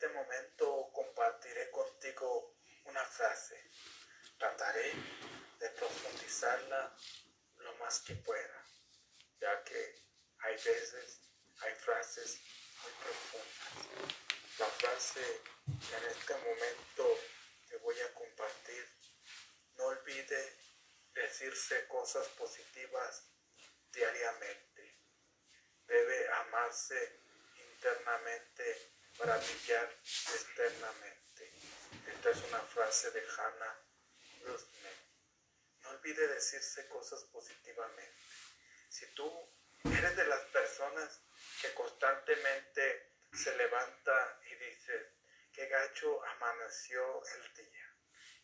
este momento compartiré contigo una frase. Trataré de profundizarla lo más que pueda, ya que hay veces, hay frases muy profundas. La frase que en este momento te voy a compartir, no olvide decirse cosas positivas diariamente. Debe amarse internamente para brillar externamente. Esta es una frase de Hannah Rusman. No olvide decirse cosas positivamente. Si tú eres de las personas que constantemente se levanta y dice, qué gacho amaneció el día,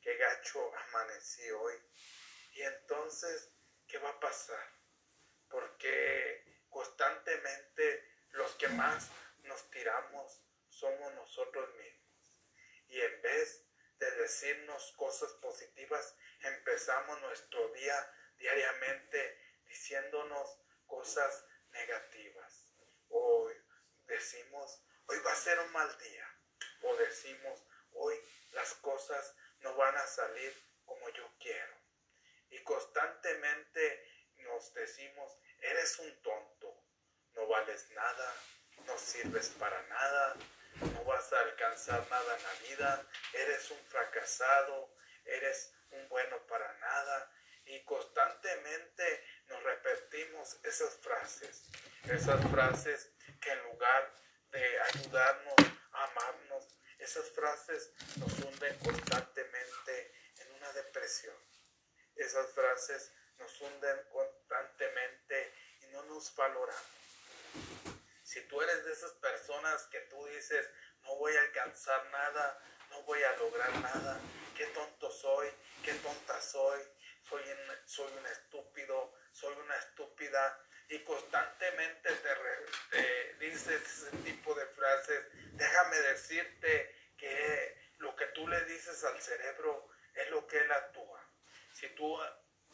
qué gacho amaneció hoy. Y entonces, ¿qué va a pasar? Porque constantemente los que más nos tiramos nosotros mismos. Y en vez de decirnos cosas positivas, empezamos nuestro día diariamente diciéndonos cosas negativas. O decimos, hoy va a ser un mal día. O decimos, hoy las cosas no van a salir como yo quiero. Y constantemente nos decimos, eres un tonto, no vales nada, no sirves para nada, no vas a alcanzar nada en la vida, eres un fracasado, eres un bueno para nada. Y constantemente nos repetimos esas frases, esas frases que en lugar de ayudarnos a amarnos, esas frases nos hunden constantemente en una depresión. Esas frases nos hunden constantemente y no nos valoramos. Si tú eres de esas personas que tú dices, no voy a alcanzar nada, no voy a lograr nada, qué tonto soy, qué tonta soy, soy un, soy un estúpido, soy una estúpida, y constantemente te, dices ese tipo de frases, déjame decirte que lo que tú le dices al cerebro es lo que él actúa. Si tú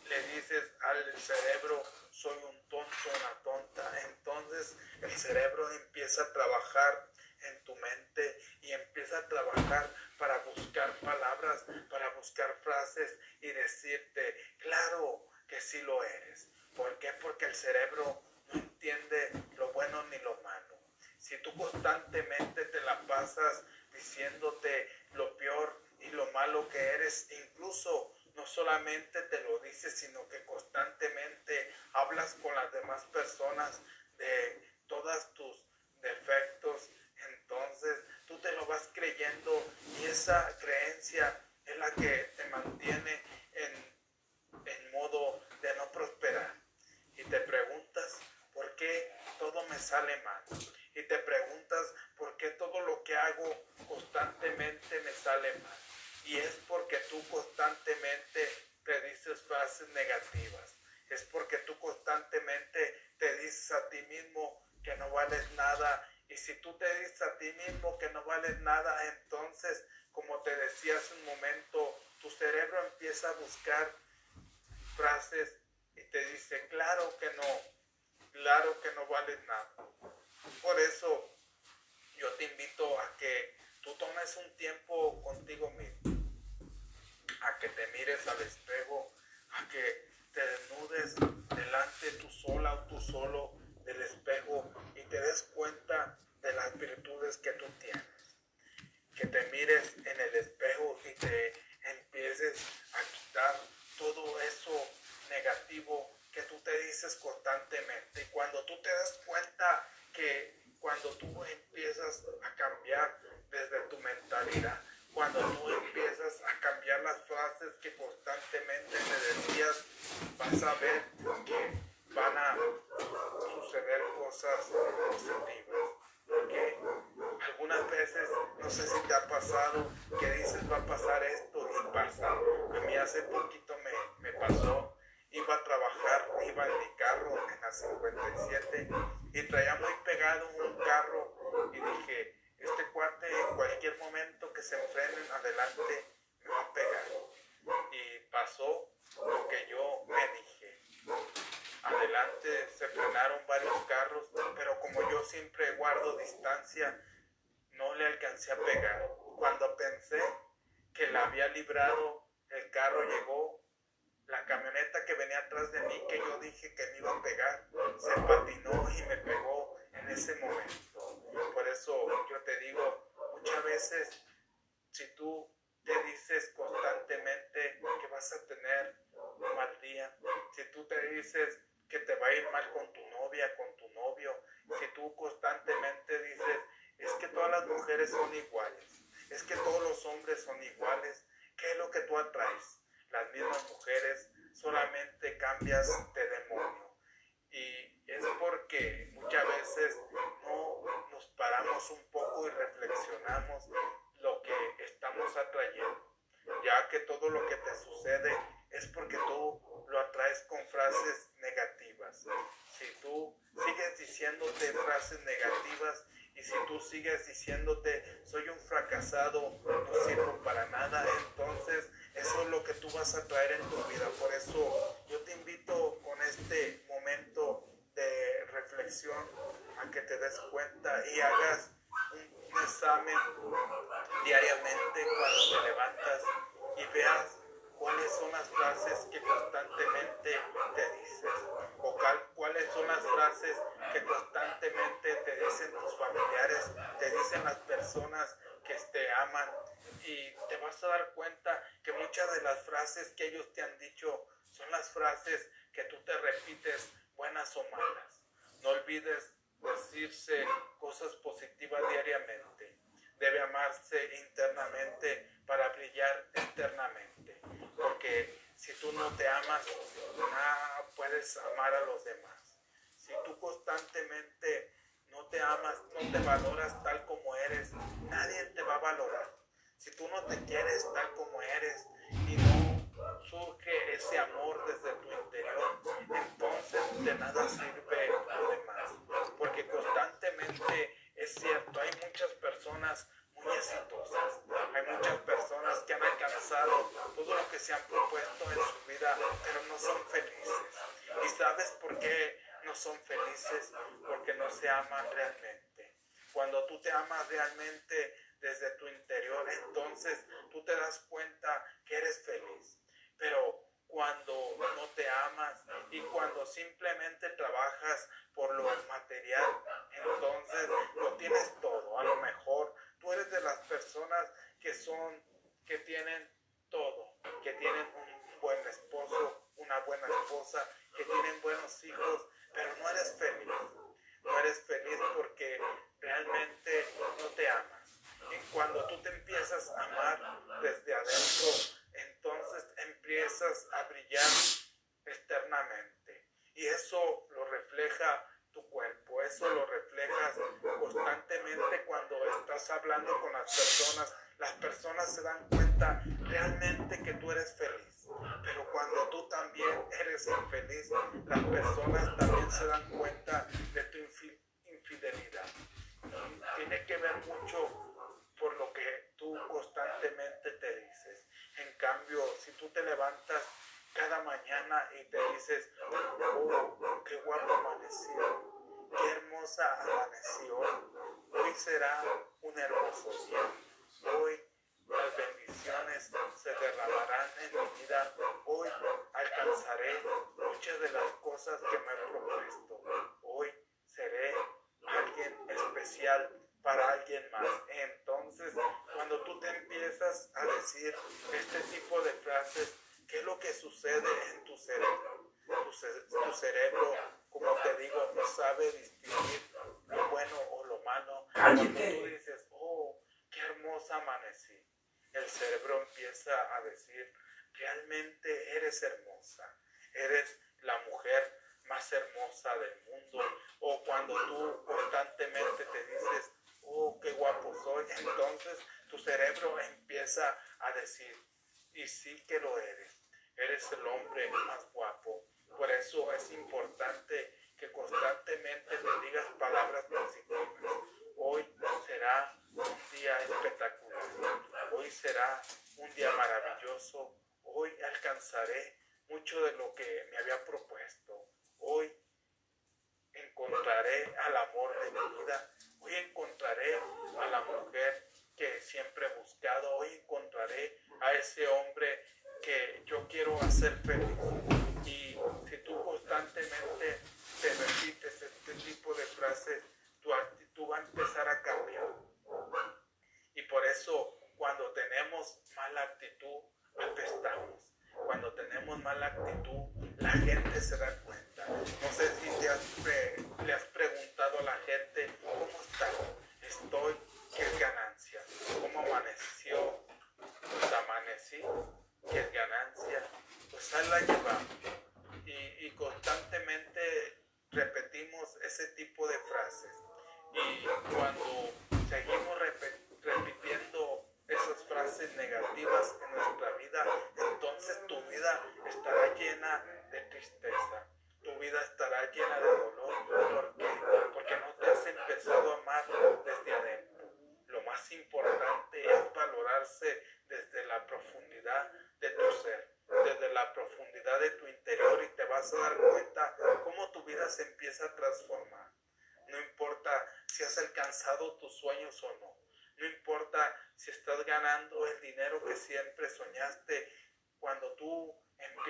le dices al cerebro, soy un tonto, una tonta, entonces el cerebro empieza a trabajar en tu mente y empieza a trabajar para buscar palabras, para buscar frases y decirte, claro que sí lo eres. ¿Por qué? Porque el cerebro no entiende lo bueno ni lo malo. Si tú constantemente te la pasas diciéndote lo peor y lo malo que eres, incluso no solamente te lo dices, sino que constantemente hablas con las demás personas de todas tus defectos, entonces tú te lo vas creyendo y esa creencia es la que te mantiene en, en modo de no prosperar. Y te preguntas por qué todo me sale mal. Y te preguntas por qué todo lo que hago constantemente me sale mal y es porque tú constantemente te dices frases negativas. Es porque tú constantemente te dices a ti mismo que no vales nada. Y si tú te dices a ti mismo que no vales nada, entonces, como te decía hace un momento, tu cerebro empieza a buscar frases y te dice, claro que no, claro que no vales nada. Por eso yo te invito a que tú tomes un tiempo contigo mismo a que te mires al espejo, que te desnudes delante tú sola o tú solo del espejo y te des cuenta de las virtudes que tú tienes. Que te mires en el espejo y te empieces a quitar todo eso negativo que tú te dices constantemente. Y cuando tú te das cuenta que cuando tú empiezas a cambiar desde tu mentalidad, cuando tú empiezas a cambiar las frases que constantemente te decías, vas a ver que van a suceder cosas positivas. Porque algunas veces, no sé si te ha pasado, que dices va a pasar esto y pasa. A mí hace poquito me, me pasó, iba a trabajar, iba en mi carro en la 57 y traía muy pegado un carro y dije, este cuate en cualquier momento que se enfrenen adelante me va a pegar. Y pasó lo que yo me dije. Adelante se frenaron varios carros, pero como yo siempre guardo distancia, no le alcancé a pegar. Cuando pensé que la había librado, el carro llegó, la camioneta que venía atrás de mí, yo dije que me iba a pegar, se patinó y me pegó en ese momento. Por eso yo te digo, muchas veces, si tú te dices constantemente que vas a tener un mal día, si tú te dices que te va a ir mal con tu novia, con tu novio, si tú constantemente dices, es que todas las mujeres son iguales, es que todos los hombres son iguales, ¿qué es lo que tú atraes? Las mismas mujeres, solamente cambias de demonio. Y es porque muchas veces no nos paramos un poco y reflexionamos lo que estamos atrayendo, ya que todo lo que te sucede es porque tú lo atraes con frases negativas. Si tú sigues diciéndote frases negativas y si tú sigues diciéndote soy un fracasado, no sirvo para nada, entonces eso es lo que tú vas a traer en tu vida. Por eso yo te invito con este momento a que te des cuenta y hagas un examen diariamente cuando te levantas y veas cuáles son las frases que constantemente te dices o cuáles son las frases que constantemente te dicen tus familiares, te dicen las personas que te aman y te vas a dar cuenta que muchas de las frases que ellos te han dicho son las frases que tú te repites buenas o malas. No olvides decirse cosas positivas diariamente. Debe amarse internamente para brillar externamente. Porque si tú no te amas, no puedes amar a los demás. Si tú constantemente no te amas, no te valoras tal como eres, nadie te va a valorar. Si tú no te quieres tal como eres y no surge ese amor desde tu interior, entonces de nada sirve lo demás. Porque constantemente es cierto, hay muchas personas muy exitosas. Hay muchas personas que han alcanzado todo lo que se han propuesto en su vida, pero no son felices. ¿Y sabes por qué no son felices? Se aman realmente. Cuando tú te amas realmente desde tu interior, entonces tú te das cuenta que eres feliz. Pero cuando no te amas y cuando simplemente trabajas por lo material, entonces lo tienes todo. A lo mejor Tú eres de las personas que son, que tienen todo, que tienen un buen esposo, una buena esposa, que tienen buenos hijos, pero no eres feliz. No eres feliz porque realmente no te amas. Y cuando tú te empiezas a amar desde adentro, entonces empiezas a brillar externamente. Y eso lo refleja tu cuerpo. Eso lo reflejas constantemente cuando estás hablando con las personas. Las personas se dan cuenta realmente que tú eres feliz. Pero cuando tú también eres infeliz, las personas también se dan cuenta de tu infidelidad. Tiene que ver mucho por lo que tú constantemente te dices. En cambio, si tú te levantas cada mañana y te dices, oh, qué guapo amaneció, qué hermosa amaneció, hoy será un hermoso día, hoy las bendiciones se derramarán en mi vida, hoy alcanzaré muchas de las cosas que me he propuesto, hoy seré alguien especial para alguien más. Entonces, cuando tú te empiezas a decir este tipo de frases, ¿Qué es lo que sucede en tu cerebro? Tu, cerebro, como te digo, no sabe distinguir lo bueno o lo malo. Cuando tú dices, oh, qué el cerebro empieza a decir, realmente eres hermosa, eres la mujer más hermosa del mundo. O cuando tú constantemente te dices, oh, qué guapo soy, entonces tu cerebro empieza a decir, y sí que lo eres eres el hombre más guapo. Por eso es importante que constantemente te digas palabras positivas. Hoy será un día espectacular hoy será un día maravilloso, hoy alcanzaré mucho de lo que me había propuesto, hoy encontraré al amor de mi vida, hoy encontraré a la mujer que siempre he buscado, hoy encontraré a ese hombre que yo quiero hacer feliz. Y si tú constantemente te repites este tipo de frases, tu actitud va a empezar a cambiar. Y por eso cuando tenemos mala actitud, apestamos. Cuando tenemos mala actitud, la gente se da cuenta. No sé si le has preguntado a la gente, ¿cómo está? Estoy, ¿qué es ganancia? ¿Cómo amaneció? Pues amanecí, ¿qué es ganancia? Pues ahí la llevamos. Y, y constantemente repetimos ese tipo de frases. Y cuando seguimos repitiendo esas frases negativas en nuestra vida, entonces tu estará llena de tristeza, tu vida estará llena de dolor. ¿Por qué? Porque no te has empezado a amar desde adentro. Lo más importante es valorarse desde la profundidad de tu ser, desde la profundidad de tu interior y te vas a dar cuenta cómo tu vida se empieza a transformar. No importa si has alcanzado tus sueños o no. No importa si estás ganando el dinero que siempre soñaste. Cuando tú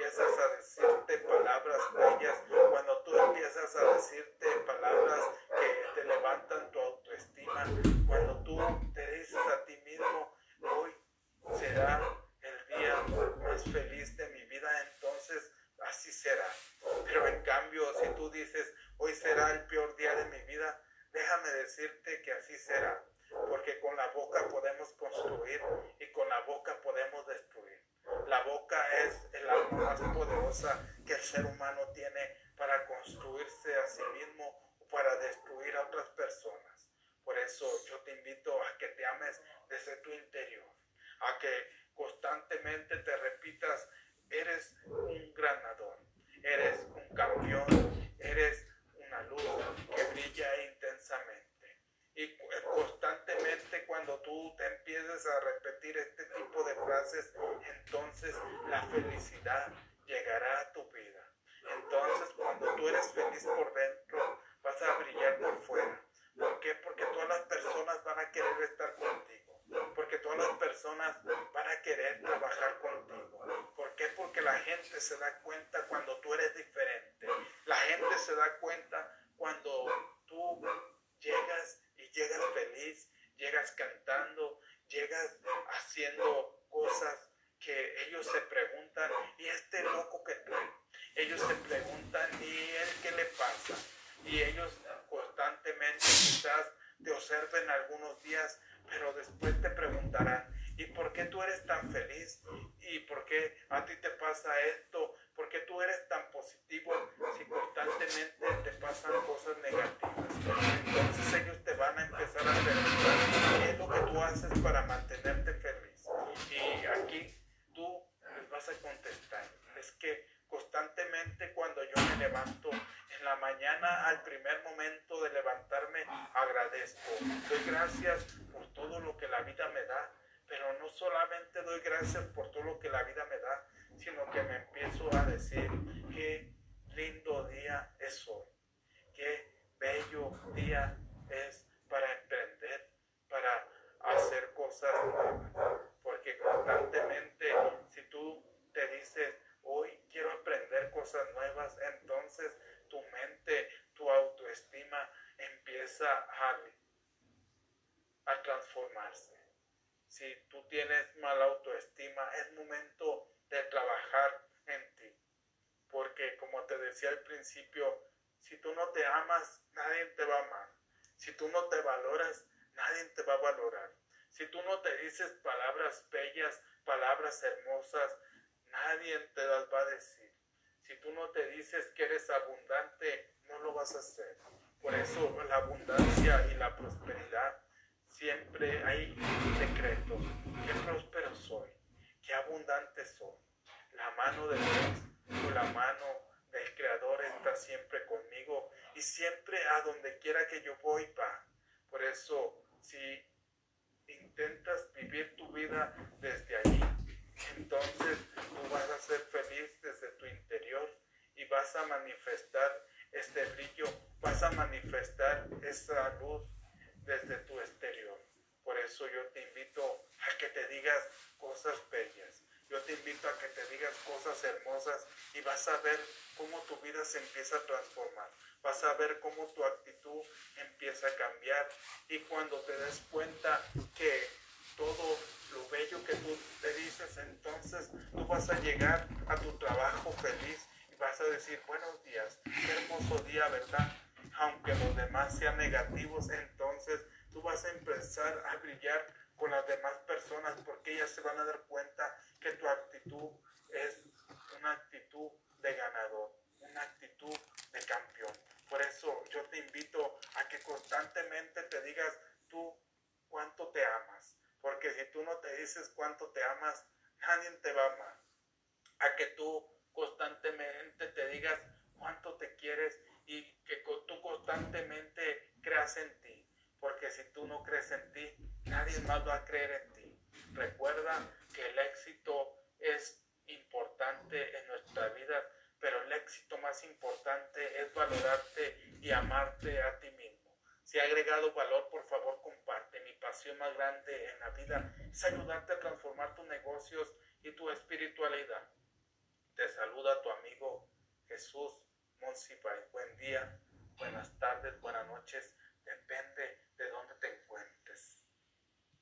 empiezas a decirte palabras bellas, cuando tú empiezas a decirte palabras que te levantan tu autoestima, cuando tú te dices a ti mismo, hoy será el día más feliz de mi vida, entonces así será. Pero en cambio, si tú dices, hoy será el peor día de mi vida, déjame decirte que así será porque con la boca podemos construir y con la boca podemos destruir. La boca es el arma más poderosa que el ser humano tiene para construirse a sí mismo o para destruir a otras personas. Por eso yo te invito a que te ames desde tu interior, a que constantemente te repitas, eres un ganador, eres un campeón, eres una luz que brilla intensamente. Y constantemente cuando tú te empieces a repetir este tipo de frases, entonces la felicidad llegará a tu vida. Entonces cuando tú eres feliz por dentro, vas a brillar por fuera. ¿Por qué? Porque todas las personas van a querer estar contigo. Porque todas las personas van a querer trabajar contigo. ¿Por qué? Porque la gente se da cuenta cuando tú eres diferente. La gente se da cuenta cuando tú llegas llegas feliz, llegas cantando, llegas haciendo cosas que ellos se preguntan, ¿y este loco que trae? Ellos se preguntan, ¿y él qué le pasa? Y ellos constantemente quizás te observen algunos días, pero después te preguntarán, ¿y por qué tú eres tan feliz? ¿Y por qué a ti te pasa esto? ¿Por qué tú eres tan positivo si constantemente te pasan cosas negativas? Entonces ellos te van a empezar a preguntar qué es lo que tú haces para mantenerte feliz. Y aquí tú les vas a contestar. Es que constantemente cuando yo me levanto en la al primer momento de levantarme agradezco. Doy gracias por todo lo que la vida me da, pero no solamente doy gracias por todo lo que la vida me da, sino que me empiezo a decir qué lindo día es hoy, qué bello día es para emprender, para hacer cosas nuevas. Porque constantemente, si tú te dices, hoy quiero aprender cosas nuevas, entonces tu mente, tu autoestima empieza a, a transformarse. Si tú tienes mala autoestima, es momento de trabajar en ti. Porque como te decía al principio, si tú no te amas, nadie te va a amar. Si tú no te valoras, nadie te va a valorar. Si tú no te dices palabras bellas, palabras hermosas, nadie te las va a decir. Si tú no te dices que eres abundante, no lo vas a hacer. Por eso la abundancia y la prosperidad siempre hay decretos. Qué próspero soy, qué abundante soy. La mano de Dios o la mano del Creador está siempre conmigo y siempre a donde quiera que yo voy va. Por eso, si intentas vivir tu vida desde allí, entonces tú vas a ser feliz desde tu interior y vas a manifestar este brillo, vas a manifestar esa luz desde tu exterior. Por eso yo te invito a que te digas cosas bellas. Yo te invito a que te digas cosas hermosas y vas a ver cómo tu vida se empieza a transformar. Vas a ver cómo tu actitud empieza a cambiar y cuando te des cuenta que todo lo bello que tú te dices, entonces tú vas a llegar a tu trabajo feliz y vas a decir, buenos días, qué hermoso día, ¿verdad? Aunque los demás sean negativos, entonces tú vas a empezar a brillar con las demás personas porque ellas se van a dar cuenta que tu actitud es una actitud de ganador, una actitud de campeón. Por eso yo te invito a que constantemente te digas tú cuánto te amas. Porque si tú no te dices cuánto te amas, nadie te va a amar. A que tú constantemente te digas cuánto te quieres y que tú constantemente creas en ti. Porque si tú no crees en ti, nadie más va a creer en ti. Recuerda que el éxito es importante en nuestra vida, pero el éxito más importante es valorarte y amarte a ti mismo. Si ha agregado valor, por favor comparte. Mi pasión más grande en la vida es ayudarte a transformar tus negocios y tu espiritualidad. Te saluda tu amigo Jesús Monsipay. Buen día,